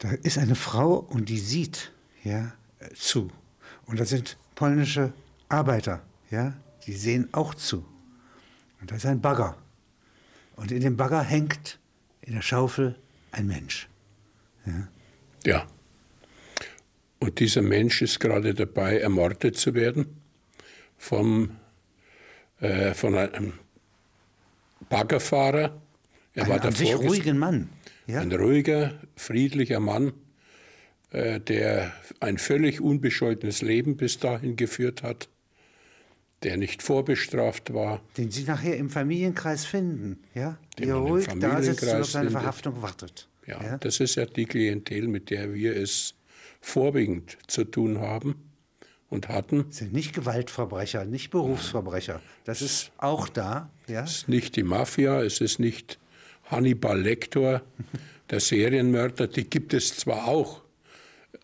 Da ist eine Frau und die sieht ja, zu. Und da sind polnische Arbeiter, ja, die sehen auch zu. Und da ist ein Bagger. Und in dem Bagger hängt in der Schaufel ein Mensch. Ja. ja. Und dieser Mensch ist gerade dabei, ermordet zu werden vom, äh, von einem Baggerfahrer. Er ein war an sich ruhigen Mann. Ja. Ein ruhiger, friedlicher Mann, äh, der ein völlig unbescholtenes Leben bis dahin geführt hat, der nicht vorbestraft war. Den Sie nachher im Familienkreis finden, ja? Den Wie er ruhig da sitzt und auf seine Verhaftung wartet. Ja, ja, das ist ja die Klientel, mit der wir es vorwiegend zu tun haben und hatten. Das sind nicht Gewaltverbrecher, nicht Berufsverbrecher. Das ist auch da. Ja? Es ist nicht die Mafia, es ist nicht Hannibal Lecter, der Serienmörder. Die gibt es zwar auch,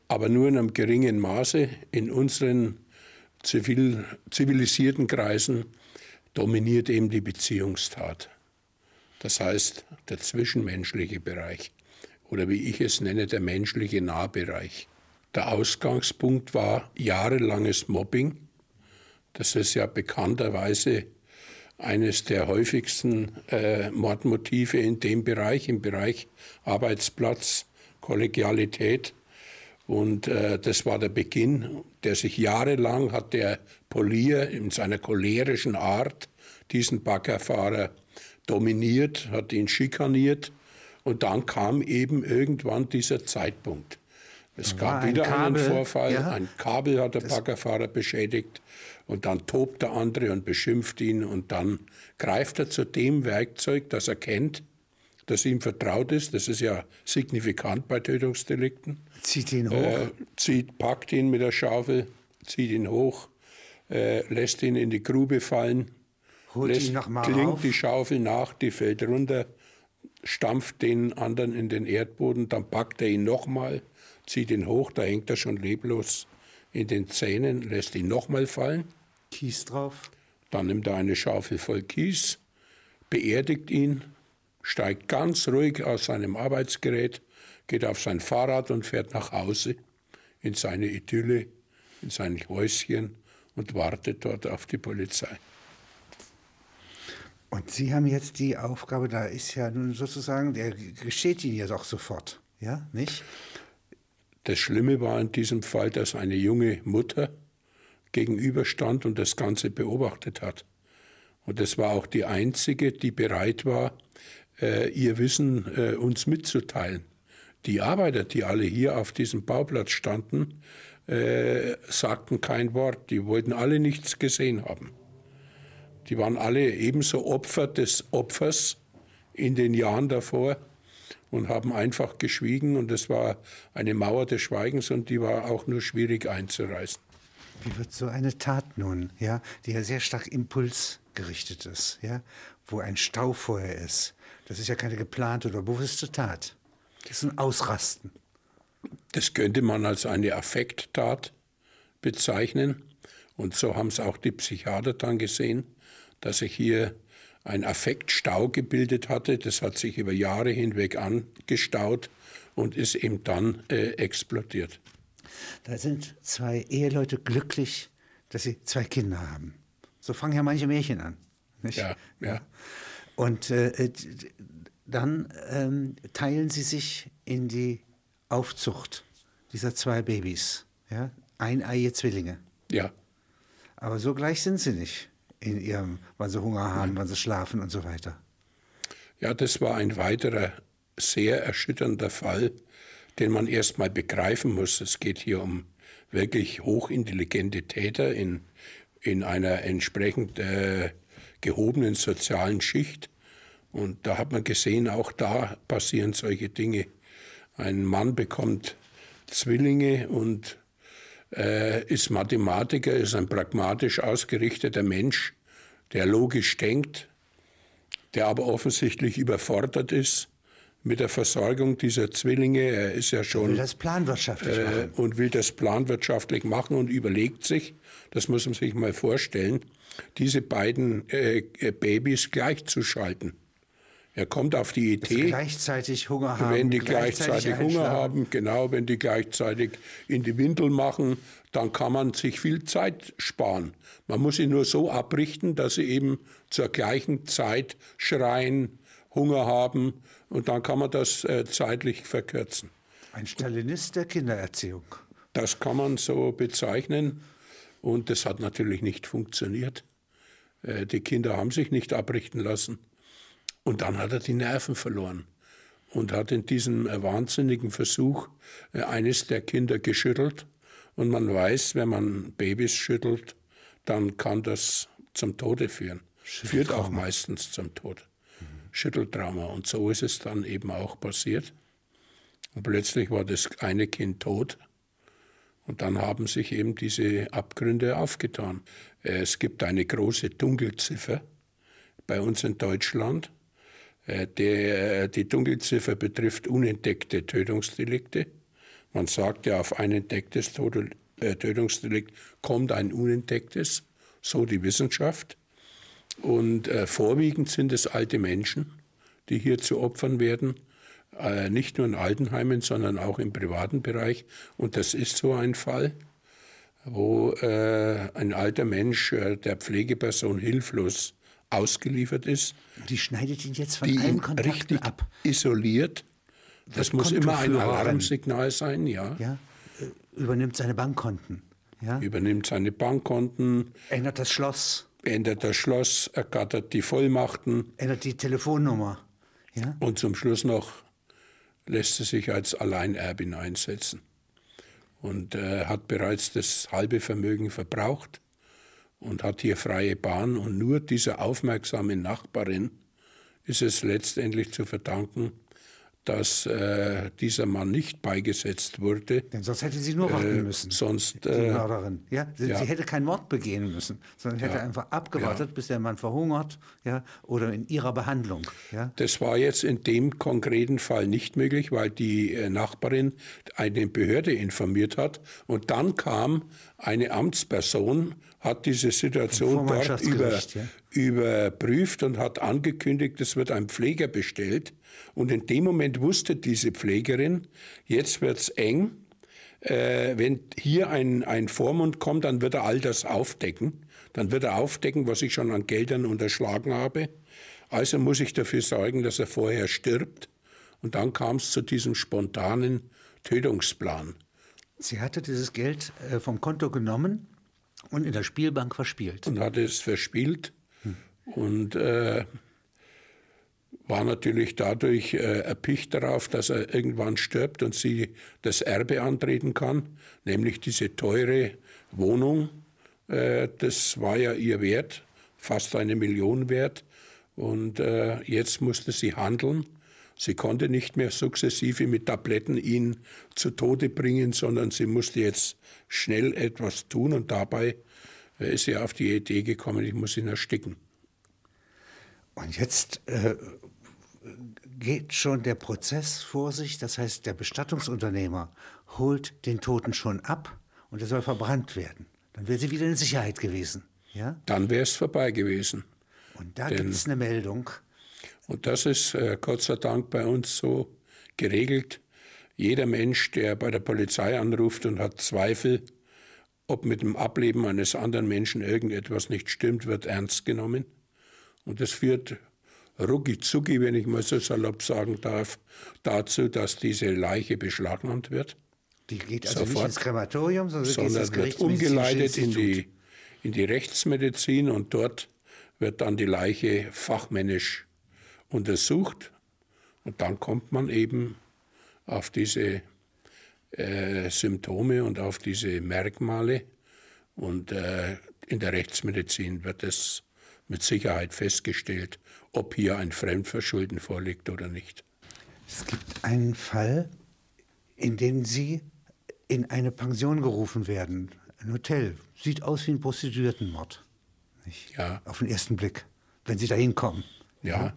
aber nur in einem geringen Maße. In unseren zivil, zivilisierten Kreisen dominiert eben die Beziehungstat. Das heißt, der zwischenmenschliche Bereich oder wie ich es nenne, der menschliche Nahbereich. Der Ausgangspunkt war jahrelanges Mobbing. Das ist ja bekannterweise eines der häufigsten äh, Mordmotive in dem Bereich, im Bereich Arbeitsplatz, Kollegialität. Und äh, das war der Beginn, der sich jahrelang hat der Polier in seiner cholerischen Art diesen Baggerfahrer dominiert, hat ihn schikaniert. Und dann kam eben irgendwann dieser Zeitpunkt. Es gab wieder Kabel, einen Vorfall, ja. ein Kabel hat der das Baggerfahrer beschädigt und dann tobt der andere und beschimpft ihn und dann greift er zu dem Werkzeug, das er kennt, das ihm vertraut ist. Das ist ja signifikant bei Tötungsdelikten. Zieht ihn hoch. Äh, zieht, packt ihn mit der Schaufel, zieht ihn hoch, äh, lässt ihn in die Grube fallen, Holt lässt, ihn noch mal klingt auf. die Schaufel nach, die fällt runter, stampft den anderen in den Erdboden, dann packt er ihn nochmal, zieht ihn hoch, da hängt er schon leblos in den Zähnen, lässt ihn nochmal fallen. Kies drauf. Dann nimmt er eine Schaufel voll Kies, beerdigt ihn, steigt ganz ruhig aus seinem Arbeitsgerät, geht auf sein Fahrrad und fährt nach Hause in seine Idylle, in sein Häuschen und wartet dort auf die Polizei. Und Sie haben jetzt die Aufgabe, da ist ja nun sozusagen, der gesteht Ihnen jetzt auch sofort, ja, nicht? Das Schlimme war in diesem Fall, dass eine junge Mutter gegenüberstand und das Ganze beobachtet hat. Und das war auch die einzige, die bereit war, äh, ihr Wissen äh, uns mitzuteilen. Die Arbeiter, die alle hier auf diesem Bauplatz standen, äh, sagten kein Wort. Die wollten alle nichts gesehen haben. Die waren alle ebenso Opfer des Opfers in den Jahren davor und haben einfach geschwiegen und es war eine Mauer des Schweigens und die war auch nur schwierig einzureißen. Wie wird so eine Tat nun, ja, die ja sehr stark impulsgerichtet ist, ja, wo ein Stau vorher ist. Das ist ja keine geplante oder bewusste Tat. Das ist ein Ausrasten. Das könnte man als eine Affekttat bezeichnen. Und so haben es auch die Psychiater dann gesehen, dass sich hier ein Affektstau gebildet hatte. Das hat sich über Jahre hinweg angestaut und ist eben dann äh, explodiert. Da sind zwei Eheleute glücklich, dass sie zwei Kinder haben. So fangen ja manche Märchen an. Nicht? Ja, ja. Und äh, dann ähm, teilen sie sich in die Aufzucht dieser zwei Babys. Ja? Eineie Zwillinge. Ja. Aber so gleich sind sie nicht in ihrem, wann sie Hunger haben, wann sie schlafen und so weiter. Ja, das war ein weiterer sehr erschütternder Fall, den man erst mal begreifen muss. Es geht hier um wirklich hochintelligente Täter in, in einer entsprechend äh, gehobenen sozialen Schicht. Und da hat man gesehen, auch da passieren solche Dinge. Ein Mann bekommt Zwillinge und ist Mathematiker, ist ein pragmatisch ausgerichteter Mensch, der logisch denkt, der aber offensichtlich überfordert ist mit der Versorgung dieser Zwillinge. Er ist ja schon. Er will das planwirtschaftlich äh, machen. Und will das planwirtschaftlich machen und überlegt sich, das muss man sich mal vorstellen, diese beiden äh, Babys gleichzuschalten. Er kommt auf die Idee, gleichzeitig Hunger haben, wenn die gleichzeitig, gleichzeitig Hunger haben, genau, wenn die gleichzeitig in die Windel machen, dann kann man sich viel Zeit sparen. Man muss sie nur so abrichten, dass sie eben zur gleichen Zeit schreien, Hunger haben und dann kann man das äh, zeitlich verkürzen. Ein Stalinist der Kindererziehung. Das kann man so bezeichnen und das hat natürlich nicht funktioniert. Äh, die Kinder haben sich nicht abrichten lassen. Und dann hat er die Nerven verloren und hat in diesem äh, wahnsinnigen Versuch äh, eines der Kinder geschüttelt. Und man weiß, wenn man Babys schüttelt, dann kann das zum Tode führen. Führt auch meistens zum Tod. Mhm. Schütteltrauma. Und so ist es dann eben auch passiert. Und plötzlich war das eine Kind tot. Und dann haben sich eben diese Abgründe aufgetan. Es gibt eine große Dunkelziffer bei uns in Deutschland. Äh, der, die Dunkelziffer betrifft unentdeckte Tötungsdelikte. Man sagt ja, auf ein entdecktes äh, Tötungsdelikt kommt ein unentdecktes, so die Wissenschaft. Und äh, vorwiegend sind es alte Menschen, die hier zu Opfern werden, äh, nicht nur in Altenheimen, sondern auch im privaten Bereich. Und das ist so ein Fall wo äh, ein alter Mensch äh, der Pflegeperson hilflos ausgeliefert ist. Die schneidet ihn jetzt von allen Kontakten richtig ab. Isoliert. Das muss immer ein Alarmsignal sein, ja. ja. Äh, übernimmt seine Bankkonten. Ja. Übernimmt seine Bankkonten. Ändert das Schloss. Ändert das Schloss, ergattert die Vollmachten. Ändert die Telefonnummer. Ja. Und zum Schluss noch lässt er sich als Alleinerbin einsetzen und äh, hat bereits das halbe Vermögen verbraucht und hat hier freie Bahn. Und nur dieser aufmerksamen Nachbarin ist es letztendlich zu verdanken, dass äh, dieser Mann nicht beigesetzt wurde. Denn sonst hätte sie nur warten äh, müssen. Sonst, die äh, Mörderin. Ja? Sie, ja? sie, hätte keinen Mord begehen müssen, sondern hätte ja. einfach abgewartet, bis der Mann verhungert ja? oder in ihrer Behandlung. Ja? Das war jetzt in dem konkreten Fall nicht möglich, weil die äh, Nachbarin eine Behörde informiert hat. Und dann kam eine Amtsperson, hat diese Situation dort über, überprüft und hat angekündigt, es wird ein Pfleger bestellt. Und in dem Moment wusste diese Pflegerin, jetzt wird's eng. Äh, wenn hier ein, ein Vormund kommt, dann wird er all das aufdecken. Dann wird er aufdecken, was ich schon an Geldern unterschlagen habe. Also muss ich dafür sorgen, dass er vorher stirbt. Und dann kam es zu diesem spontanen Tötungsplan. Sie hatte dieses Geld äh, vom Konto genommen und in der Spielbank verspielt. Und hatte es verspielt. Hm. Und äh, war natürlich dadurch äh, erpicht darauf, dass er irgendwann stirbt und sie das Erbe antreten kann, nämlich diese teure Wohnung. Äh, das war ja ihr Wert, fast eine Million wert. Und äh, jetzt musste sie handeln. Sie konnte nicht mehr sukzessive mit Tabletten ihn zu Tode bringen, sondern sie musste jetzt schnell etwas tun und dabei äh, ist sie auf die Idee gekommen, ich muss ihn ersticken. Und jetzt äh, geht schon der Prozess vor sich, das heißt, der Bestattungsunternehmer holt den Toten schon ab und er soll verbrannt werden. Dann wäre sie wieder in Sicherheit gewesen. Ja? Dann wäre es vorbei gewesen. Und da gibt es eine Meldung. Und das ist äh, Gott sei Dank bei uns so geregelt. Jeder Mensch, der bei der Polizei anruft und hat Zweifel, ob mit dem Ableben eines anderen Menschen irgendetwas nicht stimmt, wird ernst genommen. Und das führt rucki wenn ich mal so salopp sagen darf, dazu, dass diese Leiche beschlagnahmt wird. Die geht also Sofort, nicht ins Krematorium, sondern, sondern wird umgeleitet in die, in die Rechtsmedizin und dort wird dann die Leiche fachmännisch untersucht. Und dann kommt man eben auf diese äh, Symptome und auf diese Merkmale. Und äh, in der Rechtsmedizin wird es mit Sicherheit festgestellt, ob hier ein Fremdverschulden vorliegt oder nicht. Es gibt einen Fall, in dem Sie in eine Pension gerufen werden, ein Hotel. Sieht aus wie ein Prostituiertenmord. Nicht? Ja. Auf den ersten Blick, wenn Sie da hinkommen. Ja.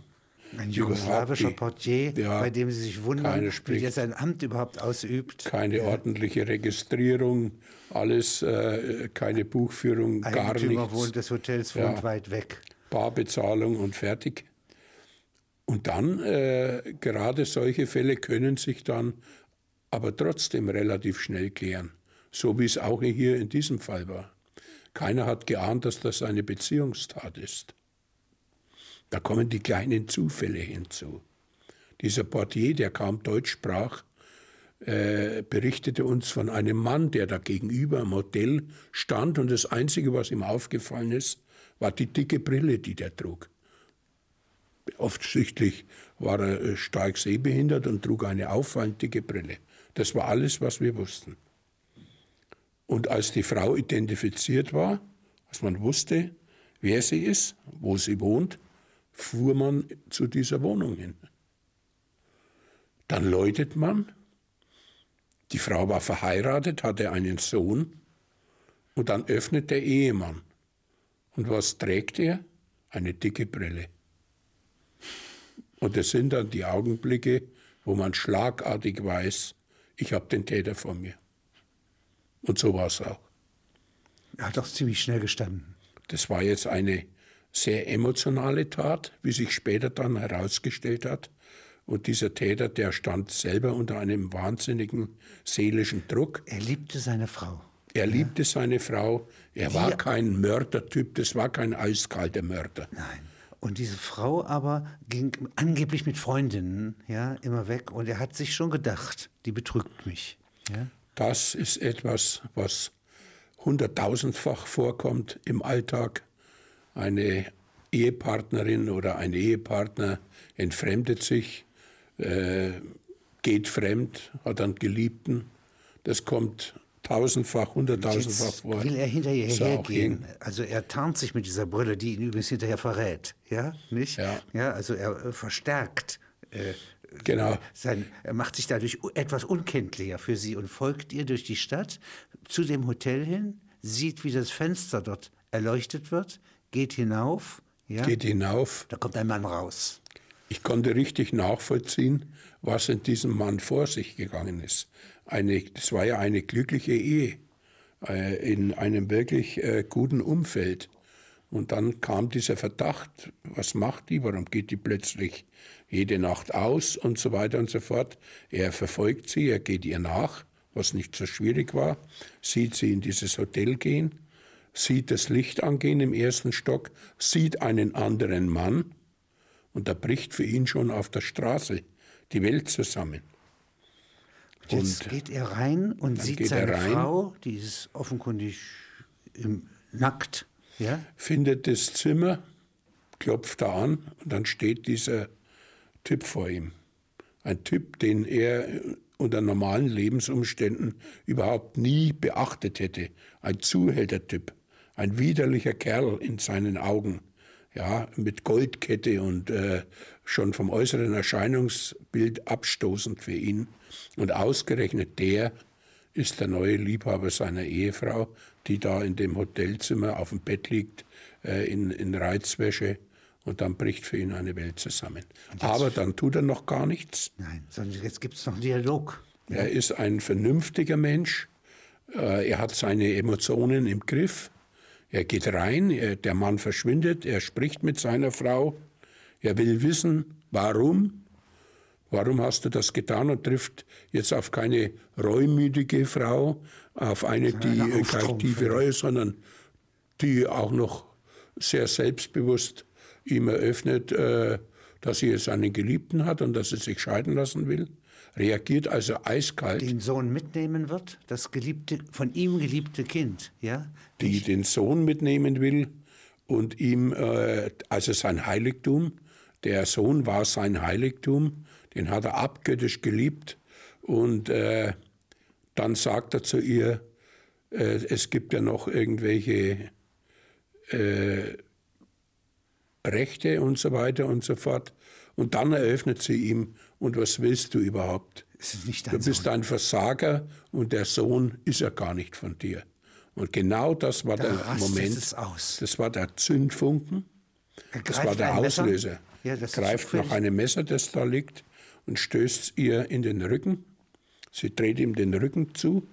Ein jugoslawischer Portier, ja, bei dem Sie sich wundern, wie er sein Amt überhaupt ausübt. Keine ja. ordentliche Registrierung, alles, äh, keine Buchführung, Eigentümer gar nichts. wohnt des Hotels wohnt ja. weit weg. Barbezahlung und fertig. Und dann, äh, gerade solche Fälle können sich dann aber trotzdem relativ schnell klären. So wie es auch hier in diesem Fall war. Keiner hat geahnt, dass das eine Beziehungstat ist. Da kommen die kleinen Zufälle hinzu. Dieser Portier, der kaum Deutsch sprach, äh, berichtete uns von einem Mann, der da gegenüber am Hotel stand und das Einzige, was ihm aufgefallen ist, war die dicke Brille, die der trug. Offensichtlich war er äh, stark sehbehindert und trug eine auffallend dicke Brille. Das war alles, was wir wussten. Und als die Frau identifiziert war, als man wusste, wer sie ist, wo sie wohnt, fuhr man zu dieser Wohnung hin. Dann läutet man. Die Frau war verheiratet, hatte einen Sohn. Und dann öffnet der Ehemann. Und was trägt er? Eine dicke Brille. Und das sind dann die Augenblicke, wo man schlagartig weiß, ich habe den Täter vor mir. Und so war es auch. Er hat auch ziemlich schnell gestanden. Das war jetzt eine sehr emotionale Tat, wie sich später dann herausgestellt hat. Und dieser Täter, der stand selber unter einem wahnsinnigen seelischen Druck. Er liebte seine Frau. Er ja. liebte seine Frau. Er wie war kein Mördertyp, das war kein eiskalter Mörder. Nein. Und diese Frau aber ging angeblich mit Freundinnen ja, immer weg. Und er hat sich schon gedacht, die betrügt mich. Ja? Das ist etwas, was hunderttausendfach vorkommt im Alltag. Eine Ehepartnerin oder ein Ehepartner entfremdet sich, äh, geht fremd, hat einen Geliebten. Das kommt tausendfach, hunderttausendfach vor. Will er hinterher hergehen? Also er tarnt sich mit dieser Brille, die ihn übrigens hinterher verrät, ja, nicht? Ja. ja also er äh, verstärkt. Äh, genau. Sein, er macht sich dadurch etwas unkenntlicher für sie und folgt ihr durch die Stadt zu dem Hotel hin, sieht, wie das Fenster dort erleuchtet wird, geht hinauf. Ja? Geht hinauf. Da kommt ein Mann raus. Ich konnte richtig nachvollziehen, was in diesem Mann vor sich gegangen ist. Eine, das war ja eine glückliche Ehe äh, in einem wirklich äh, guten Umfeld. Und dann kam dieser Verdacht, was macht die, warum geht die plötzlich jede Nacht aus und so weiter und so fort. Er verfolgt sie, er geht ihr nach, was nicht so schwierig war, sieht sie in dieses Hotel gehen, sieht das Licht angehen im ersten Stock, sieht einen anderen Mann, und da bricht für ihn schon auf der Straße die Welt zusammen. Jetzt und geht er rein und sieht seine Frau, die ist offenkundig im, nackt. Ja? Findet das Zimmer, klopft da an und dann steht dieser Typ vor ihm. Ein Typ, den er unter normalen Lebensumständen überhaupt nie beachtet hätte. Ein Zuhältertyp, ein widerlicher Kerl in seinen Augen ja, mit Goldkette und äh, schon vom äußeren Erscheinungsbild abstoßend für ihn. Und ausgerechnet der ist der neue Liebhaber seiner Ehefrau, die da in dem Hotelzimmer auf dem Bett liegt, äh, in, in Reizwäsche. Und dann bricht für ihn eine Welt zusammen. Aber dann tut er noch gar nichts. Nein, sondern jetzt gibt es noch einen Dialog. Er ist ein vernünftiger Mensch. Äh, er hat seine Emotionen im Griff. Er geht rein, er, der Mann verschwindet, er spricht mit seiner Frau, er will wissen, warum, warum hast du das getan und trifft jetzt auf keine reumütige Frau, auf eine, die eine keine tiefe Reue, sondern die auch noch sehr selbstbewusst ihm eröffnet, äh, dass sie jetzt einen Geliebten hat und dass sie sich scheiden lassen will reagiert also eiskalt. Den Sohn mitnehmen wird, das geliebte, von ihm geliebte Kind, ja? Die ich den Sohn mitnehmen will und ihm, äh, also sein Heiligtum, der Sohn war sein Heiligtum, den hat er abgöttisch geliebt und äh, dann sagt er zu ihr, äh, es gibt ja noch irgendwelche äh, Rechte und so weiter und so fort. Und dann eröffnet sie ihm, und was willst du überhaupt? du bist Sohn. ein Versager und der Sohn ist ja gar nicht von dir. Und genau das war da der Moment. Das war der Zündfunken. Das war der Auslöser. Ja, greift nach einem Messer, das da liegt, und stößt ihr in den Rücken. Sie dreht ihm den Rücken zu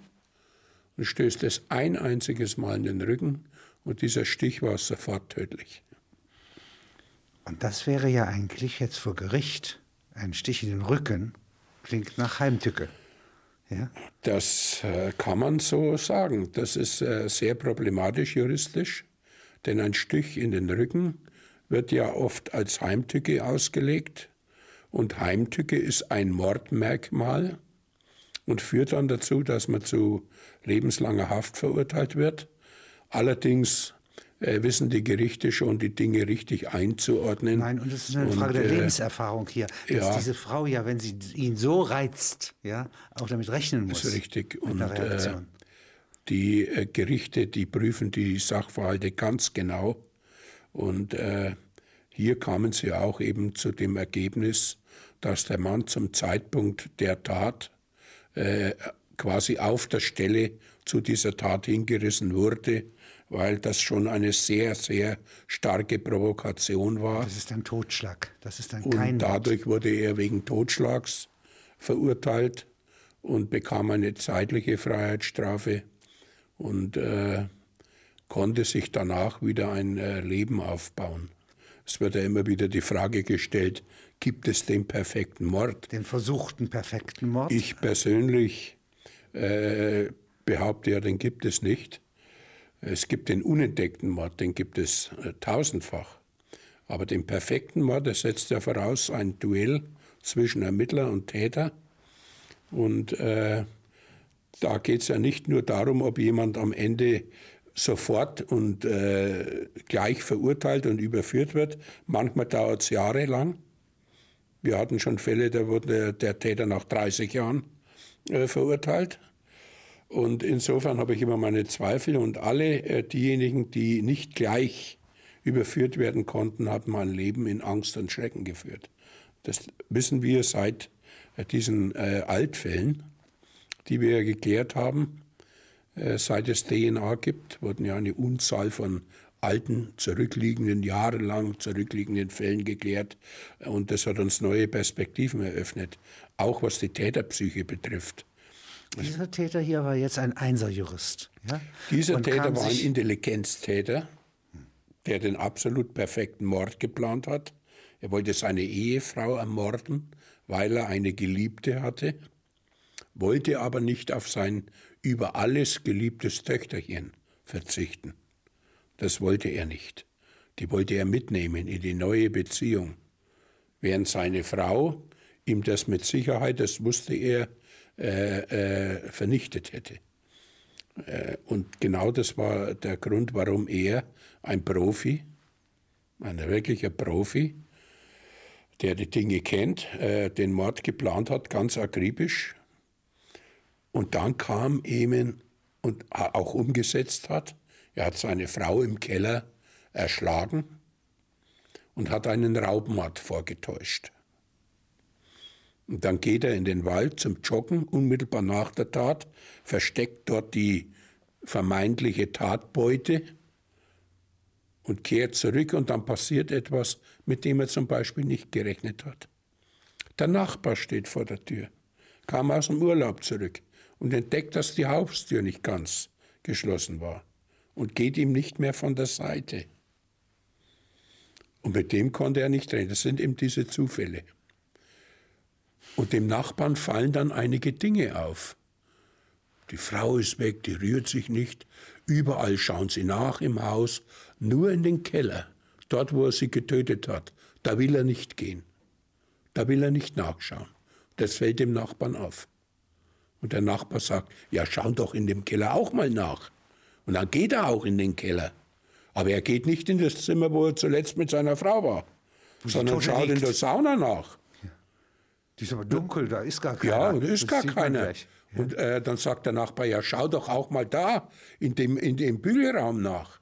und stößt es ein einziges Mal in den Rücken. Und dieser Stich war sofort tödlich. Und das wäre ja eigentlich jetzt vor Gericht ein Stich in den Rücken, klingt nach Heimtücke. Ja? Das äh, kann man so sagen. Das ist äh, sehr problematisch juristisch, denn ein Stich in den Rücken wird ja oft als Heimtücke ausgelegt. Und Heimtücke ist ein Mordmerkmal und führt dann dazu, dass man zu lebenslanger Haft verurteilt wird. Allerdings äh, wissen die Gerichte schon, die Dinge richtig einzuordnen. Nein, und es ist eine Frage und, der äh, Lebenserfahrung hier, dass ja, diese Frau ja, wenn sie ihn so reizt, ja, auch damit rechnen muss. Das ist richtig. Und äh, die äh, Gerichte, die prüfen die Sachverhalte ganz genau. Und äh, hier kamen sie auch eben zu dem Ergebnis, dass der Mann zum Zeitpunkt der Tat äh, quasi auf der Stelle zu dieser Tat hingerissen wurde weil das schon eine sehr, sehr starke Provokation war. Das ist ein Totschlag. Das ist ein und dadurch wurde er wegen Totschlags verurteilt und bekam eine zeitliche Freiheitsstrafe und äh, konnte sich danach wieder ein äh, Leben aufbauen. Es wird ja immer wieder die Frage gestellt, gibt es den perfekten Mord? Den versuchten perfekten Mord? Ich persönlich äh, behaupte ja, den gibt es nicht. Es gibt den unentdeckten Mord, den gibt es äh, tausendfach. Aber den perfekten Mord, der setzt ja voraus ein Duell zwischen Ermittler und Täter. Und äh, da geht es ja nicht nur darum, ob jemand am Ende sofort und äh, gleich verurteilt und überführt wird. Manchmal dauert es jahrelang. Wir hatten schon Fälle, da wurde der Täter nach 30 Jahren äh, verurteilt. Und insofern habe ich immer meine Zweifel und alle äh, diejenigen, die nicht gleich überführt werden konnten, haben mein Leben in Angst und Schrecken geführt. Das wissen wir seit äh, diesen äh, Altfällen, die wir geklärt haben. Äh, seit es DNA gibt, wurden ja eine Unzahl von alten, zurückliegenden, jahrelang zurückliegenden Fällen geklärt. Und das hat uns neue Perspektiven eröffnet, auch was die Täterpsyche betrifft. Dieser Täter hier war jetzt ein Einserjurist. Ja? Dieser Und Täter war ein Intelligenztäter, der den absolut perfekten Mord geplant hat. Er wollte seine Ehefrau ermorden, weil er eine Geliebte hatte, wollte aber nicht auf sein über alles geliebtes Töchterchen verzichten. Das wollte er nicht. Die wollte er mitnehmen in die neue Beziehung. Während seine Frau ihm das mit Sicherheit, das wusste er, äh, äh, vernichtet hätte. Äh, und genau das war der Grund, warum er, ein Profi, ein wirklicher Profi, der die Dinge kennt, äh, den Mord geplant hat, ganz akribisch. Und dann kam eben und auch umgesetzt hat. Er hat seine Frau im Keller erschlagen und hat einen Raubmord vorgetäuscht. Und dann geht er in den Wald zum Joggen, unmittelbar nach der Tat, versteckt dort die vermeintliche Tatbeute und kehrt zurück und dann passiert etwas, mit dem er zum Beispiel nicht gerechnet hat. Der Nachbar steht vor der Tür, kam aus dem Urlaub zurück und entdeckt, dass die Haustür nicht ganz geschlossen war und geht ihm nicht mehr von der Seite. Und mit dem konnte er nicht reden. Das sind eben diese Zufälle. Und dem Nachbarn fallen dann einige Dinge auf. Die Frau ist weg, die rührt sich nicht. Überall schauen sie nach im Haus, nur in den Keller, dort wo er sie getötet hat. Da will er nicht gehen. Da will er nicht nachschauen. Das fällt dem Nachbarn auf. Und der Nachbar sagt, ja, schau doch in dem Keller auch mal nach. Und dann geht er auch in den Keller. Aber er geht nicht in das Zimmer, wo er zuletzt mit seiner Frau war, sondern schaut liegt. in der Sauna nach. Die ist aber dunkel, da ist gar keiner. Ja, da ist das gar keiner. Ja. Und äh, dann sagt der Nachbar, ja, schau doch auch mal da in dem, in dem Bügelraum nach.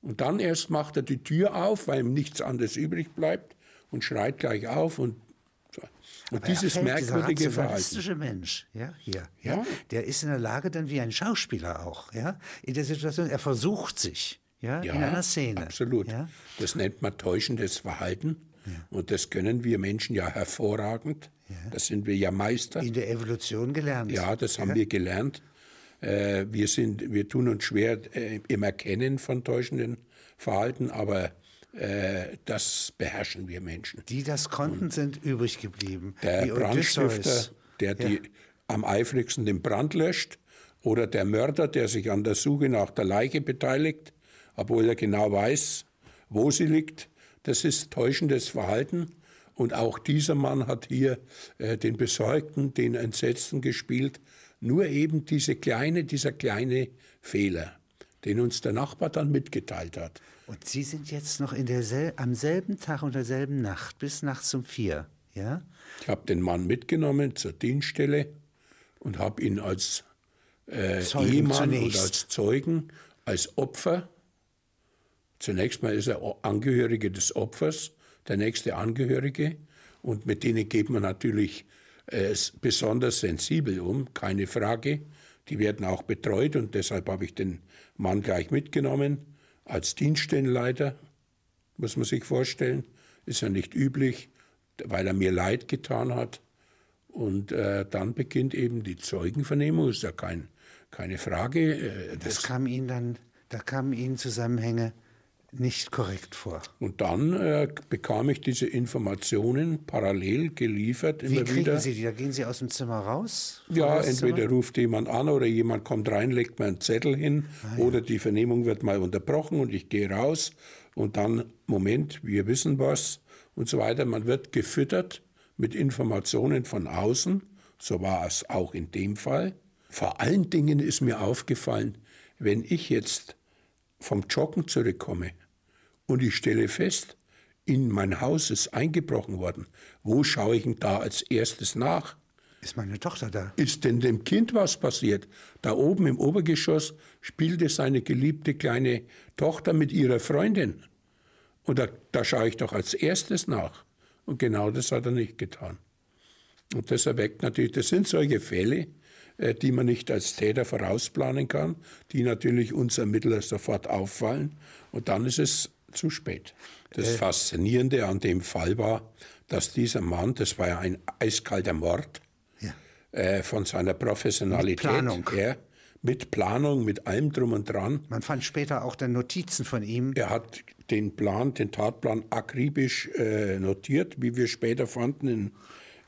Und dann erst macht er die Tür auf, weil ihm nichts anderes übrig bleibt und schreit gleich auf und und Aber dieses fällt, merkwürdige Verhalten. Mensch, ja, hier, ja. ja, der ist in der Lage, dann wie ein Schauspieler auch, ja, in der Situation, er versucht sich, ja, ja in einer Szene. Absolut. Ja? Das nennt man täuschendes Verhalten. Und das können wir Menschen ja hervorragend. Ja. Das sind wir ja Meister. In der Evolution gelernt. Ja, das haben wir gelernt. Äh, wir, sind, wir tun uns schwer äh, im Erkennen von täuschenden Verhalten, aber äh, das beherrschen wir Menschen. Die das konnten, sind übrig geblieben. Der Brandstifter, Odysseus. der die am eifrigsten den Brand löscht, oder der Mörder, der sich an der Suche nach der Leiche beteiligt, obwohl er genau weiß, wo sie liegt. Das ist täuschendes Verhalten. Und auch dieser Mann hat hier äh, den Besorgten, den Entsetzten gespielt. Nur eben diese kleine, dieser kleine Fehler, den uns der Nachbar dann mitgeteilt hat. Und Sie sind jetzt noch sel am selben Tag und derselben Nacht bis nachts um vier, ja? Ich habe den Mann mitgenommen zur Dienststelle und habe ihn als äh, Ehemann zunächst. und als Zeugen, als Opfer. Zunächst mal ist er Angehörige des Opfers, der nächste Angehörige. Und mit denen geht man natürlich äh, besonders sensibel um, keine Frage. Die werden auch betreut und deshalb habe ich den Mann gleich mitgenommen als Dienststellenleiter, muss man sich vorstellen. Ist ja nicht üblich, weil er mir leid getan hat. Und äh, dann beginnt eben die Zeugenvernehmung, ist ja kein, keine Frage. Äh, Das das, kam Ihnen dann, da kamen Ihnen Zusammenhänge nicht korrekt vor. und dann äh, bekam ich diese Informationen parallel geliefert, Wie immer kriegen wieder. Sie die? Da gehen Sie aus dem Zimmer raus? Ja, Zimmer? entweder ruft jemand an oder jemand kommt rein, legt mir einen Zettel hin Ah, oder die Vernehmung wird mal unterbrochen und ich gehe raus und dann, Moment, wir wissen was und so weiter. Man wird gefüttert mit Informationen von außen, so war es auch in dem Fall. Vor allen Dingen ist mir aufgefallen, wenn ich jetzt vom Joggen zurückkomme und ich stelle fest, in mein Haus ist eingebrochen worden, wo schaue ich denn da als erstes nach? Ist meine Tochter da? Ist denn dem Kind was passiert? Da oben im Obergeschoss spielte seine geliebte kleine Tochter mit ihrer Freundin. Und da, da schaue ich doch als erstes nach. Und genau das hat er nicht getan. Und das erweckt natürlich, das sind solche Fälle, äh, die man nicht als Täter vorausplanen kann, die natürlich uns Ermittler sofort auffallen. Und dann ist es zu spät. Das Faszinierende an dem Fall war, dass dieser Mann, das war ja ein eiskalter Mord, Ja. äh, von seiner Professionalität Mit Planung. her, mit Planung, mit allem drum und dran. Man fand später auch dann Notizen von ihm. Er hat den Plan, den Tatplan akribisch äh, notiert, wie wir später fanden, in,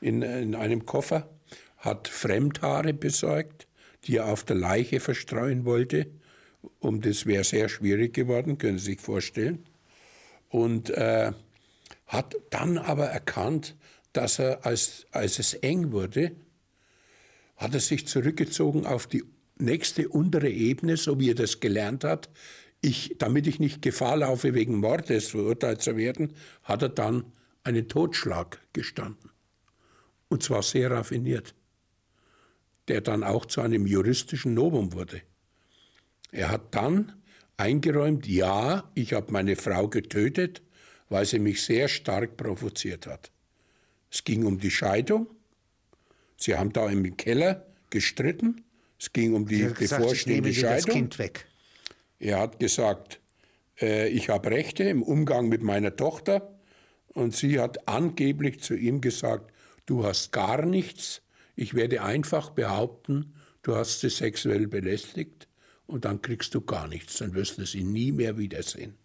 in, in einem Koffer, hat Fremdhaare besorgt, die er auf der Leiche verstreuen wollte. Um das wäre sehr schwierig geworden, können Sie sich vorstellen. Und äh, hat dann aber erkannt, dass er, als, als es eng wurde, hat er sich zurückgezogen auf die nächste untere Ebene, so wie er das gelernt hat. Ich, damit ich nicht Gefahr laufe, wegen Mordes verurteilt zu werden, hat er dann einen Totschlag gestanden. Und zwar sehr raffiniert, der dann auch zu einem juristischen Novum wurde. Er hat dann eingeräumt, ja, ich habe meine Frau getötet, weil sie mich sehr stark provoziert hat. Es ging um die Scheidung. Sie haben da im Keller gestritten. Es ging um die bevorstehende dir das Scheidung. Kind weg. Er hat gesagt, äh, ich habe Rechte im Umgang mit meiner Tochter. Und sie hat angeblich zu ihm gesagt, du hast gar nichts. Ich werde einfach behaupten, du hast sie sexuell belästigt und dann kriegst du gar nichts. Dann wirst du sie nie mehr wiedersehen.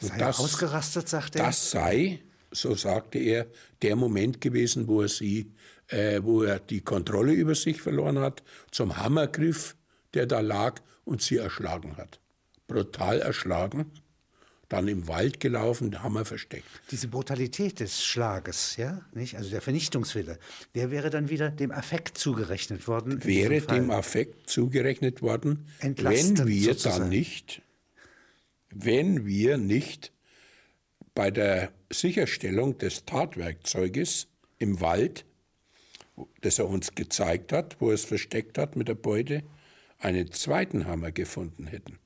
Und Sei er ausgerastet, sagt er. das sei, so sagte er, der Moment gewesen, wo er sie, äh, wo er die Kontrolle über sich verloren hat, zum Hammer griff, der da lag und sie erschlagen hat. Brutal erschlagen, dann im Wald gelaufen, den Hammer versteckt. Diese Brutalität des Schlages, ja, nicht? Also der Vernichtungswille, der wäre dann wieder dem Affekt zugerechnet worden. Wäre dem Affekt zugerechnet worden, Entlastend wenn wir sozusagen. dann nicht, wenn wir nicht bei der Sicherstellung des Tatwerkzeuges im Wald, das er uns gezeigt hat, wo er es versteckt hat mit der Beute, einen zweiten Hammer gefunden hätten.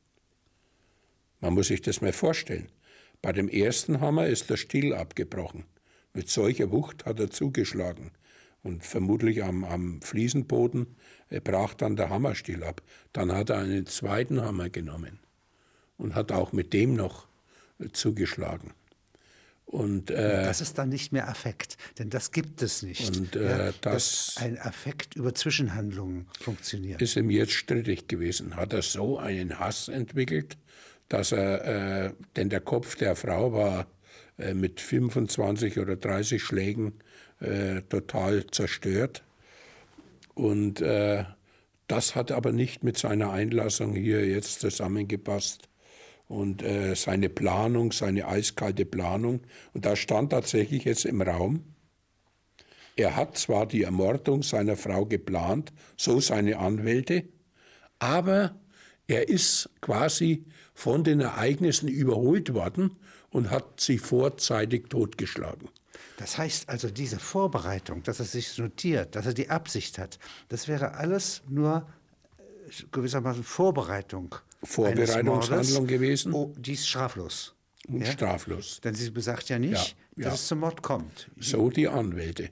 Man muss sich das mal vorstellen. Bei dem ersten Hammer ist der Stiel abgebrochen. Mit solcher Wucht hat er zugeschlagen. Und vermutlich am, am Fliesenboden äh, brach dann der Hammerstiel ab. Dann hat er einen zweiten Hammer genommen und hat auch mit dem noch äh, zugeschlagen. Und äh, Das ist dann nicht mehr Affekt, denn das gibt es nicht. Und, äh, das- dass ein Affekt über Zwischenhandlungen funktioniert. ist ihm jetzt strittig gewesen. Hat er so einen Hass entwickelt, dass er, äh, denn der Kopf der Frau war äh, mit 25 oder 30 Schlägen äh, total zerstört. Und äh, das hat aber nicht mit seiner Einlassung hier jetzt zusammengepasst. Und äh, seine Planung, seine eiskalte Planung. Und da stand tatsächlich jetzt im Raum, er hat zwar die Ermordung seiner Frau geplant, so seine Anwälte, aber er ist quasi von den Ereignissen überholt worden und hat sie vorzeitig totgeschlagen. Das heißt also, diese Vorbereitung, dass er sich notiert, dass er die Absicht hat, das wäre alles nur äh, gewissermaßen Vorbereitung. Vorbereitungshandlung gewesen. Oh, die ist straflos. Und ja? straflos. Denn sie besagt ja nicht, ja, dass es zum Mord kommt. So die Anwälte.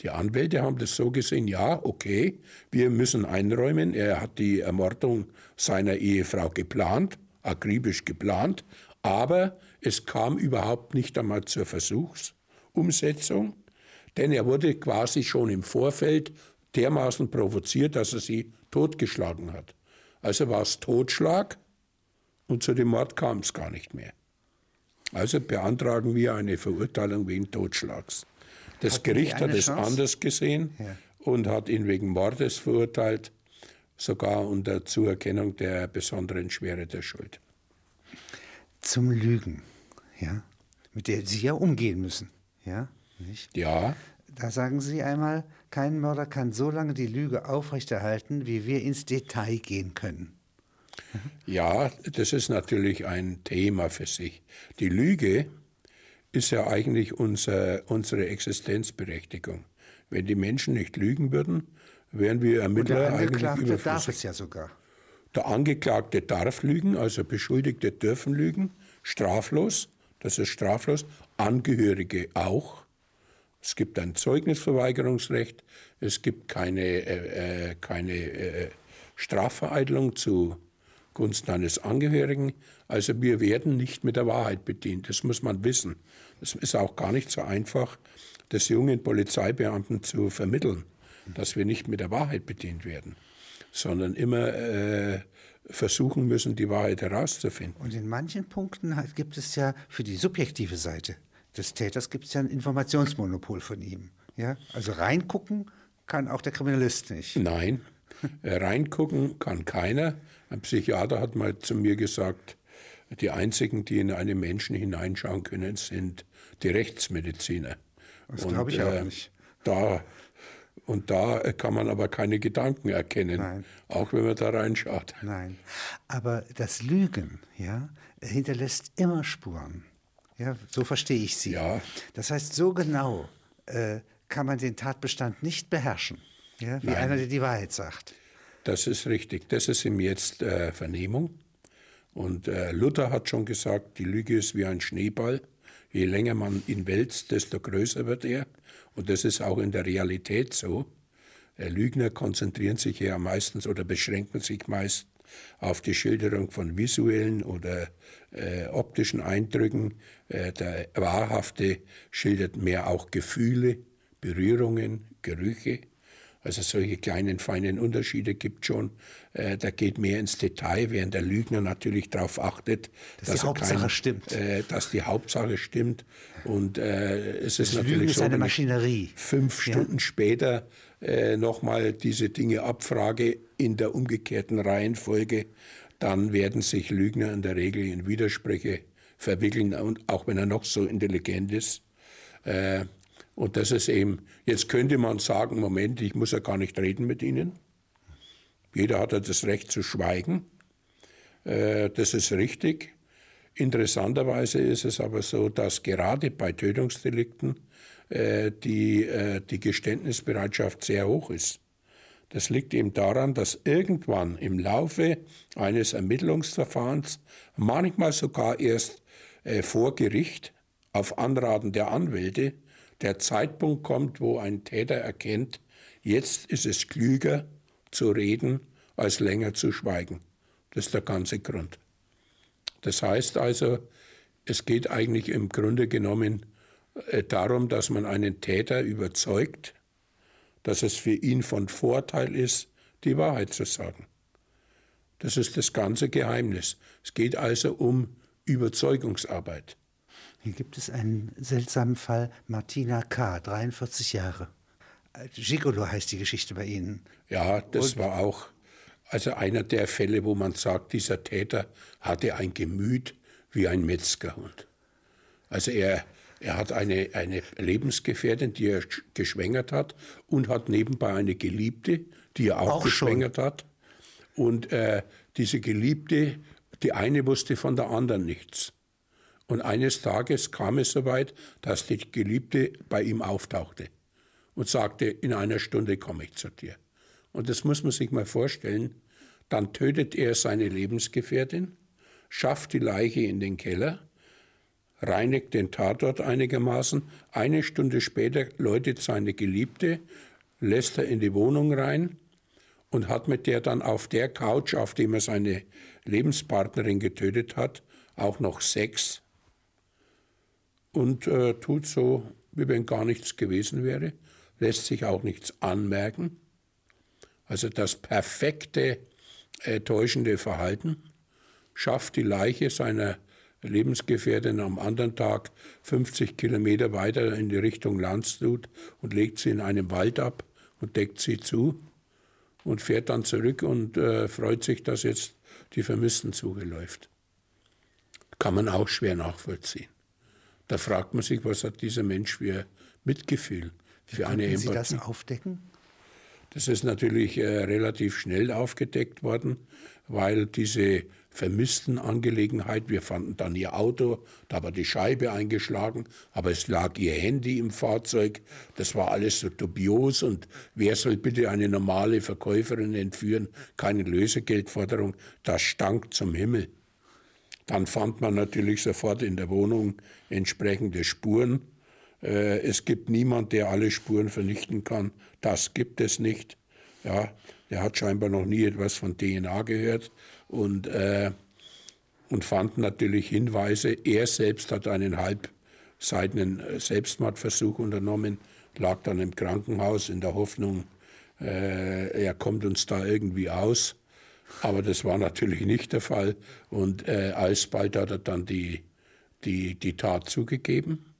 Die Anwälte haben das so gesehen, ja, okay, wir müssen einräumen, er hat die Ermordung seiner Ehefrau geplant, akribisch geplant, aber es kam überhaupt nicht einmal zur Versuchsumsetzung, denn er wurde quasi schon im Vorfeld dermaßen provoziert, dass er sie totgeschlagen hat. Also war es Totschlag und zu dem Mord kam es gar nicht mehr. Also beantragen wir eine Verurteilung wegen Totschlags. Das Hatten Gericht hat es anders gesehen ja. und hat ihn wegen Mordes verurteilt, sogar unter Zuerkennung der besonderen Schwere der Schuld. Zum Lügen, ja, mit der Sie ja umgehen müssen, ja, nicht? Ja. Da sagen Sie einmal, kein Mörder kann so lange die Lüge aufrechterhalten, wie wir ins Detail gehen können. Ja, das ist natürlich ein Thema für sich. Die Lüge ist ja eigentlich unser, unsere Existenzberechtigung. Wenn die Menschen nicht lügen würden, wären wir Ermittler Und der Angeklagte darf es ja sogar. Der Angeklagte darf lügen, also Beschuldigte dürfen lügen, straflos, das ist straflos, Angehörige auch. Es gibt ein Zeugnisverweigerungsrecht, es gibt keine, äh, äh keine äh, Strafvereitelung zu Gunsten eines Angehörigen. Also wir werden nicht mit der Wahrheit bedient, das muss man wissen. Es ist auch gar nicht so einfach, des jungen Polizeibeamten zu vermitteln, dass wir nicht mit der Wahrheit bedient werden, sondern immer äh, versuchen müssen, die Wahrheit herauszufinden. Und in manchen Punkten gibt es ja für die subjektive Seite des Täters gibt es ja ein Informationsmonopol von ihm. Ja? Also reingucken kann auch der Kriminalist nicht. Nein, reingucken kann keiner. Ein Psychiater hat mal zu mir gesagt, die einzigen, die in einen Menschen hineinschauen können, sind die Rechtsmediziner. Das glaube ich auch äh, nicht. Da, und da kann man aber keine Gedanken erkennen, Nein. auch wenn man da reinschaut. Nein, aber das Lügen ja, hinterlässt immer Spuren. Ja, so verstehe ich Sie. Ja. Das heißt, so genau äh, kann man den Tatbestand nicht beherrschen, ja, wie Nein. einer, der die Wahrheit sagt. Das ist richtig. Das ist ihm jetzt äh, Vernehmung. Und äh, Luther hat schon gesagt, die Lüge ist wie ein Schneeball. Je länger man ihn wälzt, desto größer wird er. Und das ist auch in der Realität so. Äh, Lügner konzentrieren sich ja meistens oder beschränken sich meist auf die Schilderung von visuellen oder äh, optischen Eindrücken. Äh, der Wahrhafte schildert mehr auch Gefühle, Berührungen, Gerüche. Also solche kleinen, feinen Unterschiede gibt schon. Äh, da geht mehr ins Detail, während der Lügner natürlich darauf achtet, dass, dass die Hauptsache kein, stimmt. Äh, dass die Hauptsache stimmt. Und äh, es ist das natürlich Lügen ist so, eine Maschinerie. fünf ja. Stunden später äh, nochmal diese Dinge abfrage in der umgekehrten Reihenfolge, dann werden sich Lügner in der Regel in Widersprüche verwickeln, und auch wenn er noch so intelligent ist. Äh, und das ist eben, jetzt könnte man sagen, Moment, ich muss ja gar nicht reden mit Ihnen. Jeder hat ja das Recht zu schweigen. Äh, das ist richtig. Interessanterweise ist es aber so, dass gerade bei Tötungsdelikten äh, die, äh, die Geständnisbereitschaft sehr hoch ist. Das liegt eben daran, dass irgendwann im Laufe eines Ermittlungsverfahrens, manchmal sogar erst vor Gericht, auf Anraten der Anwälte, der Zeitpunkt kommt, wo ein Täter erkennt, jetzt ist es klüger zu reden, als länger zu schweigen. Das ist der ganze Grund. Das heißt also, es geht eigentlich im Grunde genommen äh, darum, dass man einen Täter überzeugt, dass es für ihn von Vorteil ist, die Wahrheit zu sagen. Das ist das ganze Geheimnis. Es geht also um Überzeugungsarbeit. Hier gibt es einen seltsamen Fall, Martina K., 43 Jahre. Gigolo heißt die Geschichte bei Ihnen. Ja, das Und war auch also einer der Fälle, wo man sagt, dieser Täter hatte ein Gemüt wie ein Metzgerhund. Also er, er hat eine, eine Lebensgefährtin, die er geschwängert hat und hat nebenbei eine Geliebte, die er auch, auch geschwängert schon. hat. Und äh, diese Geliebte, die eine wusste von der anderen nichts. Und eines Tages kam es soweit, dass die Geliebte bei ihm auftauchte und sagte, in einer Stunde komme ich zu dir. Und das muss man sich mal vorstellen. Dann tötet er seine Lebensgefährtin, schafft die Leiche in den Keller, reinigt den Tatort einigermaßen. Eine Stunde später läutet seine Geliebte, lässt er in die Wohnung rein und hat mit der dann auf der Couch, auf dem er seine Lebenspartnerin getötet hat, auch noch Sex und äh, tut so, wie wenn gar nichts gewesen wäre, lässt sich auch nichts anmerken. Also das perfekte äh, täuschende Verhalten schafft die Leiche seiner Lebensgefährtin am anderen Tag 50 Kilometer weiter in die Richtung Landshut und legt sie in einem Wald ab und deckt sie zu und fährt dann zurück und äh, freut sich, dass jetzt die Vermisstensuche läuft. Kann man auch schwer nachvollziehen. Da fragt man sich, was hat dieser Mensch für Mitgefühl, für Wie eine Empathie. Sie das aufdecken? Das ist natürlich äh, relativ schnell aufgedeckt worden, weil diese vermissten Angelegenheit, wir fanden dann ihr Auto, da war die Scheibe eingeschlagen, aber es lag ihr Handy im Fahrzeug, das war alles so dubios und wer soll bitte eine normale Verkäuferin entführen, keine Lösegeldforderung, das stank zum Himmel. Dann fand man natürlich sofort in der Wohnung entsprechende Spuren. Äh, es gibt niemand, der alle Spuren vernichten kann. Das gibt es nicht. Ja, er hat scheinbar noch nie etwas von DNA gehört und, äh, und fand natürlich Hinweise. Er selbst hat einen halbseitigen Selbstmordversuch unternommen, lag dann im Krankenhaus in der Hoffnung, äh, er kommt uns da irgendwie aus. Aber das war natürlich nicht der Fall. Und äh, alsbald hat er dann die, die, die Tat zugegeben,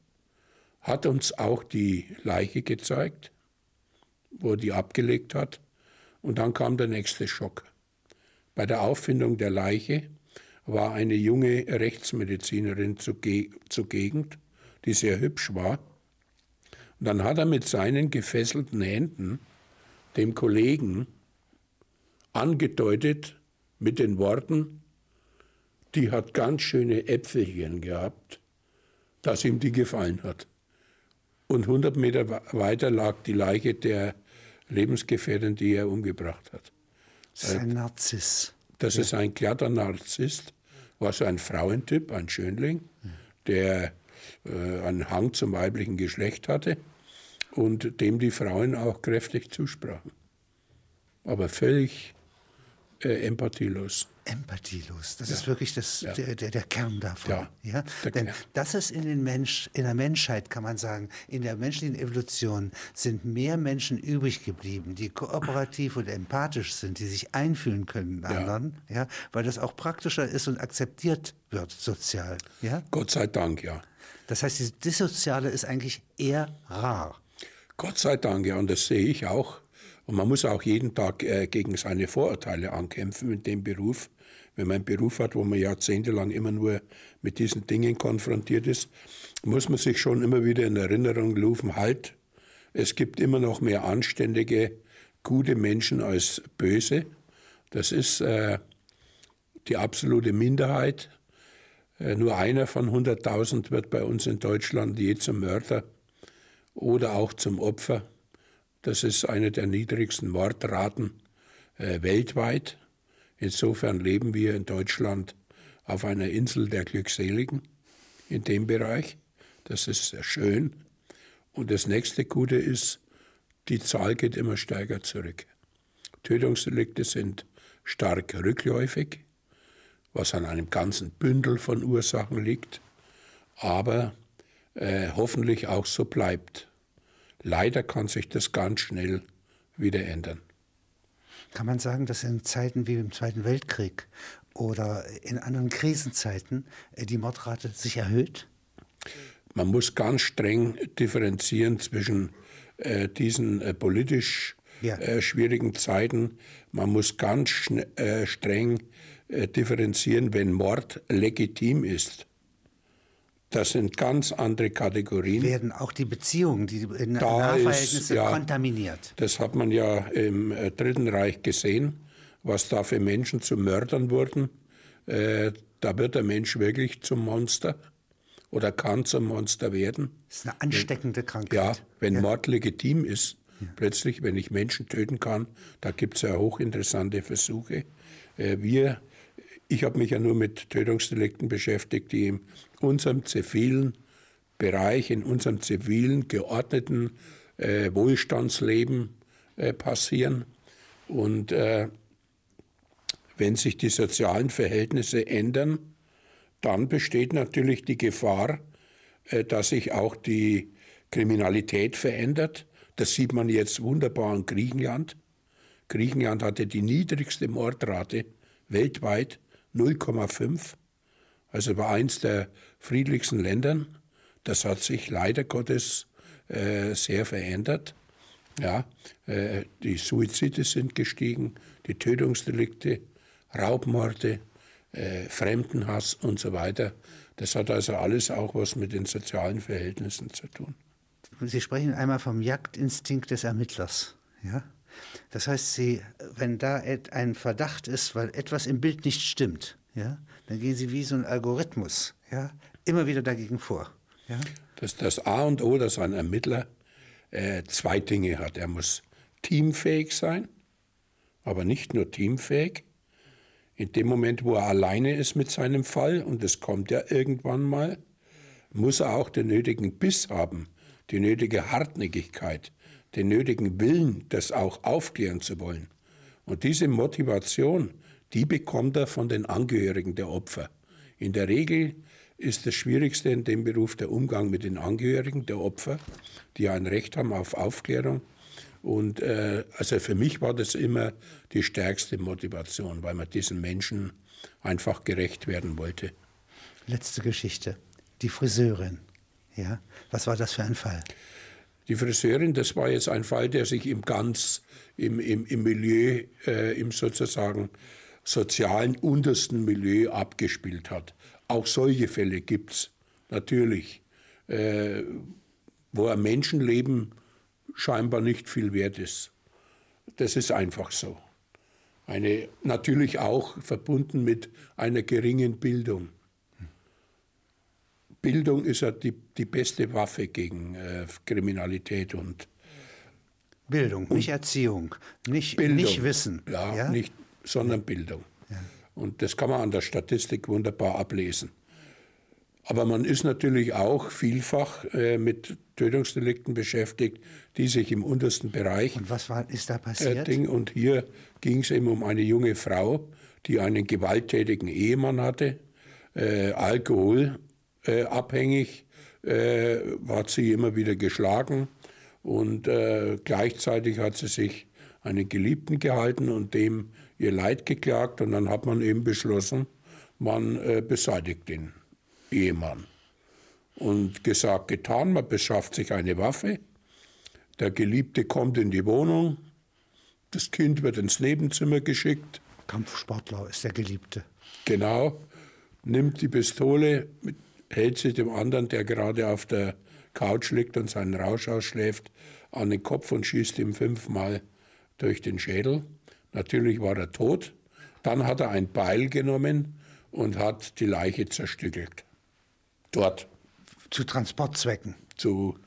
hat uns auch die Leiche gezeigt, wo er die abgelegt hat. Und dann kam der nächste Schock. Bei der Auffindung der Leiche war eine junge Rechtsmedizinerin zugegend, die sehr hübsch war. Und dann hat er mit seinen gefesselten Händen dem Kollegen angedeutet mit den Worten, die hat ganz schöne Äpfelchen gehabt, dass ihm die gefallen hat. Und 100 Meter weiter lag die Leiche der Lebensgefährtin, die er umgebracht hat. Das ist ein Narziss. Das ja. ist ein glatter Narzisst, war so ein Frauentyp, ein Schönling, der äh, einen Hang zum weiblichen Geschlecht hatte und dem die Frauen auch kräftig zusprachen. Aber völlig äh, empathielos. Empathielos, das ja. ist wirklich das, ja. der, der, der, Kern davon. Ja, ja? Denn Kern. das ist in, den Mensch, in der Menschheit, kann man sagen, in der menschlichen Evolution sind mehr Menschen übrig geblieben, die kooperativ und empathisch sind, die sich einfühlen können in anderen, ja. weil das auch praktischer ist und akzeptiert wird sozial. Ja? Gott sei Dank, ja. Das heißt, dieses Dissoziale ist eigentlich eher rar. Gott sei Dank, ja, und das sehe ich auch und man muss auch jeden Tag äh, gegen seine Vorurteile ankämpfen in dem Beruf. Wenn man einen Beruf hat, wo man jahrzehntelang immer nur mit diesen Dingen konfrontiert ist, muss man sich schon immer wieder in Erinnerung rufen, halt, es gibt immer noch mehr anständige, gute Menschen als böse. Das ist äh, die absolute Minderheit. Äh, nur einer von 100.000 wird bei uns in Deutschland je zum Mörder oder auch zum Opfer. Das ist eine der niedrigsten Mordraten äh, weltweit. Insofern leben wir in Deutschland auf einer Insel der Glückseligen in dem Bereich. Das ist sehr schön. Und das nächste Gute ist, die Zahl geht immer stärker zurück. Tötungsdelikte sind stark rückläufig, was an einem ganzen Bündel von Ursachen liegt, aber äh, hoffentlich auch so bleibt. Leider kann sich das ganz schnell wieder ändern. Kann man sagen, dass in Zeiten wie im Zweiten Weltkrieg oder in anderen Krisenzeiten äh, die Mordrate sich erhöht? Man muss ganz streng differenzieren zwischen äh, diesen äh, politisch ja. äh, schwierigen Zeiten. Man muss ganz äh, streng äh, differenzieren, wenn Mord legitim ist. Das sind ganz andere Kategorien. Werden auch die Beziehungen, die Nahverhältnisse ja, kontaminiert? Das hat man ja im äh, Dritten Reich gesehen, was da für Menschen zu Mördern wurden. Äh, da wird der Mensch wirklich zum Monster oder kann zum Monster werden. Das ist eine ansteckende Krankheit. Ja, wenn ja. Mord legitim ist, ja. plötzlich, wenn ich Menschen töten kann, da gibt es ja hochinteressante Versuche. Äh, wir, ich habe mich ja nur mit Tötungsdelikten beschäftigt, die in unserem zivilen Bereich, in unserem zivilen, geordneten äh, Wohlstandsleben äh, passieren. Und äh, wenn sich die sozialen Verhältnisse ändern, dann besteht natürlich die Gefahr, äh, dass sich auch die Kriminalität verändert. Das sieht man jetzt wunderbar in Griechenland. Griechenland hatte die niedrigste Mordrate weltweit, 0,5. Also war eins der friedlichsten Ländern. Das hat sich leider Gottes äh, sehr verändert. Ja, äh, die Suizide sind gestiegen, die Tötungsdelikte, Raubmorde, äh, Fremdenhass und so weiter. Das hat also alles auch was mit den sozialen Verhältnissen zu tun. Sie sprechen einmal vom Jagdinstinkt des Ermittlers. Ja? Das heißt, Sie, wenn da ein Verdacht ist, weil etwas im Bild nicht stimmt, ja, dann gehen Sie wie so ein Algorithmus ja, immer wieder dagegen vor. Ja? Das, das A und O, dass ein Ermittler äh, zwei Dinge hat. Er muss teamfähig sein, aber nicht nur teamfähig, in dem Moment, wo er alleine ist mit seinem Fall, und das kommt ja irgendwann mal, muss er auch den nötigen Biss haben, die nötige Hartnäckigkeit, den nötigen Willen, das auch aufklären zu wollen. Und diese Motivation, die bekommt er von den Angehörigen der Opfer. In der Regel ist das Schwierigste in dem Beruf der Umgang mit den Angehörigen der Opfer, die ein Recht haben auf Aufklärung. Und äh, also für mich war das immer die stärkste Motivation, weil man diesen Menschen einfach gerecht werden wollte. Letzte Geschichte. Die Friseurin. Ja, was war das für ein Fall? Die Friseurin, das war jetzt ein Fall, der sich im ganz, im, im, im Milieu, äh, im sozusagen sozialen untersten Milieu abgespielt hat. Auch solche Fälle gibt es natürlich, äh, wo ein Menschenleben scheinbar nicht viel wert ist. Das ist einfach so. Eine, natürlich auch verbunden mit einer geringen Bildung. Bildung ist ja die, die beste Waffe gegen äh, Kriminalität und Bildung, und nicht Erziehung, nicht, Bildung, nicht Wissen. Ja, ja? Nicht, sondern Bildung. Und das kann man an der Statistik wunderbar ablesen. Aber man ist natürlich auch vielfach äh, mit Tötungsdelikten beschäftigt, die sich im untersten Bereich. Und was war, ist da passiert? Äh. Und hier ging es eben um eine junge Frau, die einen gewalttätigen Ehemann hatte, äh, alkoholabhängig, äh, hat sie immer wieder geschlagen und äh, gleichzeitig hat sie sich einen Geliebten gehalten und dem ihr Leid geklagt und dann hat man eben beschlossen, man äh, beseitigt ihn. Ehemann. Und gesagt, getan, man beschafft sich eine Waffe, der Geliebte kommt in die Wohnung, das Kind wird ins Nebenzimmer geschickt. Kampfsportler ist der Geliebte. Genau, nimmt die Pistole, hält sie dem anderen, der gerade auf der Couch liegt und seinen Rausch ausschläft, an den Kopf und schießt ihm fünfmal durch den Schädel. Natürlich war er tot. Dann hat er ein Beil genommen und hat die Leiche zerstückelt dort. Zu Transportzwecken? Zu,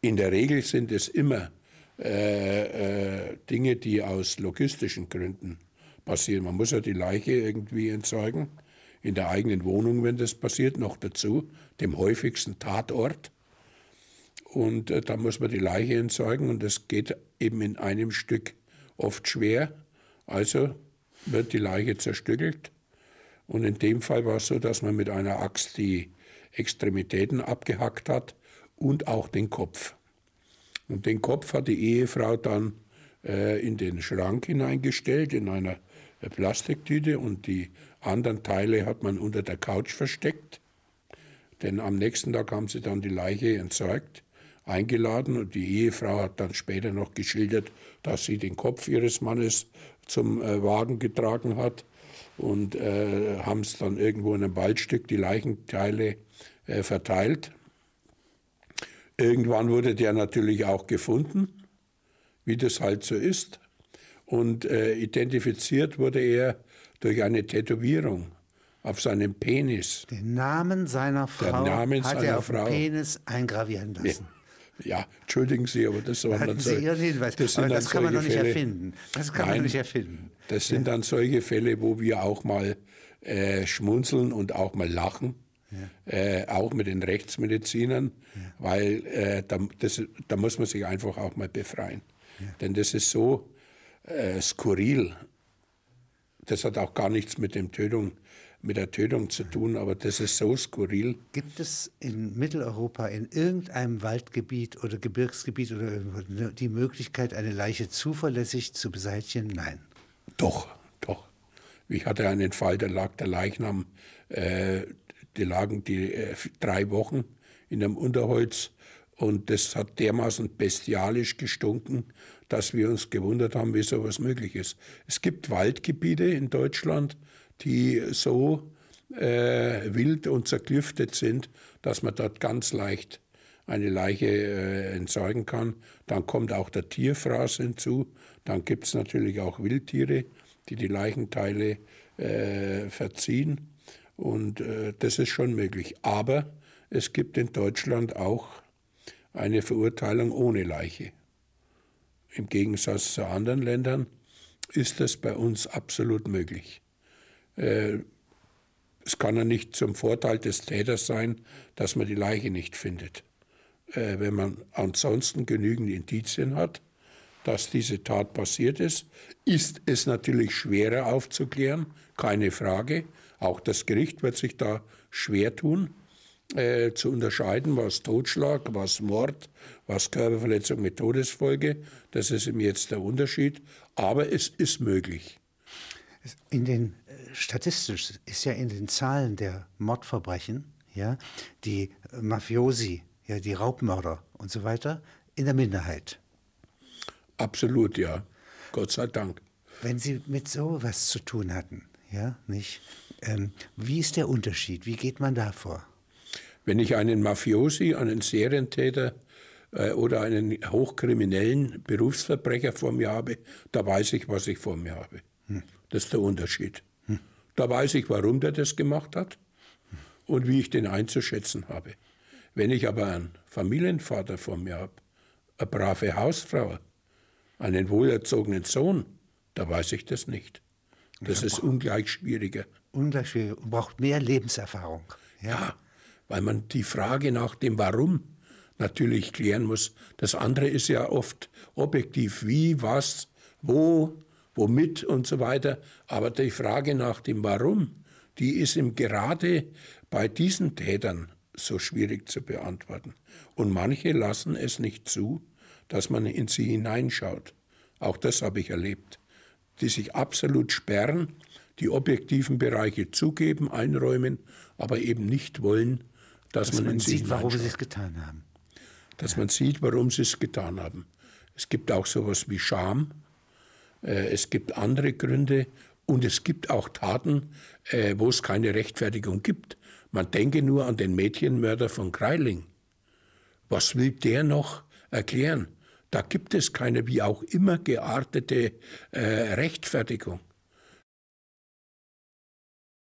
in der Regel sind es immer äh, äh, Dinge, die aus logistischen Gründen passieren. Man muss ja die Leiche irgendwie entsorgen, in der eigenen Wohnung, wenn das passiert, noch dazu, dem häufigsten Tatort. Und äh, da muss man die Leiche entsorgen und das geht eben in einem Stück oft schwer. Also wird die Leiche zerstückelt. Und in dem Fall war es so, dass man mit einer Axt die Extremitäten abgehackt hat und auch den Kopf. Und den Kopf hat die Ehefrau dann äh, in den Schrank hineingestellt, in einer äh, Plastiktüte und die anderen Teile hat man unter der Couch versteckt. Denn am nächsten Tag haben sie dann die Leiche entsorgt, eingeladen und die Ehefrau hat dann später noch geschildert, dass sie den Kopf ihres Mannes zum äh, Wagen getragen hat und äh, haben es dann irgendwo in einem Waldstück die Leichenteile äh, verteilt. Irgendwann wurde der natürlich auch gefunden, wie das halt so ist. Und äh, identifiziert wurde er durch eine Tätowierung auf seinem Penis. Den Namen seiner Frau Namen hat seiner er auf Frau. dem Penis eingravieren lassen. Ja, entschuldigen Sie, aber das waren dann Sie so, Ihren Hinweis? das Aber das kann man doch solche nicht Fälle. erfinden. Das kann man Nein, doch nicht erfinden. Das sind dann solche Fälle, wo wir auch mal äh, schmunzeln und auch mal lachen. Äh, auch mit den Rechtsmedizinern, weil äh, da, das, da muss man sich einfach auch mal befreien. Denn das ist so äh, skurril. Das hat auch gar nichts mit, dem Tötung, mit der Tötung zu tun, aber das ist so skurril. Gibt es in Mitteleuropa in irgendeinem Waldgebiet oder Gebirgsgebiet oder irgendwo die Möglichkeit, eine Leiche zuverlässig zu beseitigen? Nein. Doch, doch. Ich hatte einen Fall, da lag der Leichnam, äh, die lagen die äh, drei Wochen in einem Unterholz und das hat dermaßen bestialisch gestunken, dass wir uns gewundert haben, wie sowas möglich ist. Es gibt Waldgebiete in Deutschland, die so äh, wild und zerklüftet sind, dass man dort ganz leicht eine Leiche äh, entsorgen kann. Dann kommt auch der Tierfraß hinzu. Dann gibt es natürlich auch Wildtiere, die die Leichenteile äh, verziehen. Und äh, das ist schon möglich. Aber es gibt in Deutschland auch eine Verurteilung ohne Leiche. Im Gegensatz zu anderen Ländern ist das bei uns absolut möglich. Äh, es kann ja nicht zum Vorteil des Täters sein, dass man die Leiche nicht findet. Äh, wenn man ansonsten genügend Indizien hat, dass diese Tat passiert ist, ist es natürlich schwerer aufzuklären, keine Frage. Auch das Gericht wird sich da schwer tun, äh, zu unterscheiden, was Totschlag, was Mord, was Körperverletzung mit Todesfolge. Das ist eben jetzt der Unterschied. Aber es ist möglich. In den statistisch ist ja in den Zahlen der Mordverbrechen, ja, die Mafiosi, ja, die Raubmörder und so weiter in der Minderheit. Absolut, ja. Gott sei Dank. Wenn Sie mit sowas zu tun hatten, ja, nicht? Ähm, wie ist der Unterschied? Wie geht man da vor? Wenn ich einen Mafiosi, einen Serientäter äh, oder einen hochkriminellen Berufsverbrecher vor mir habe, da weiß ich, was ich vor mir habe. Das ist der Unterschied. Da weiß ich, warum der das gemacht hat und wie ich den einzuschätzen habe. Wenn ich aber einen Familienvater vor mir habe, eine brave Hausfrau, einen wohlerzogenen Sohn, da weiß ich das nicht. Das ist ungleich schwieriger. Ungleich schwierig, braucht mehr Lebenserfahrung. Ja. Ja, weil man die Frage nach dem Warum natürlich klären muss. Das andere ist ja oft objektiv, wie, was, wo, womit und so weiter. Aber die Frage nach dem Warum, die ist ihm gerade bei diesen Tätern so schwierig zu beantworten. Und manche lassen es nicht zu, dass man in sie hineinschaut. Auch das habe ich erlebt. Die sich absolut sperren, die objektiven Bereiche zugeben, einräumen, aber eben nicht wollen, dass, Dass man, man in sie sieht, warum sie es getan haben. dass man sieht, warum sie es getan haben. Es gibt auch sowas wie Scham, es gibt andere Gründe und es gibt auch Taten, äh, wo es keine Rechtfertigung gibt. Man denke nur an den Mädchenmörder von Greiling. Was will der noch erklären? Da gibt es keine wie auch immer geartete äh, Rechtfertigung.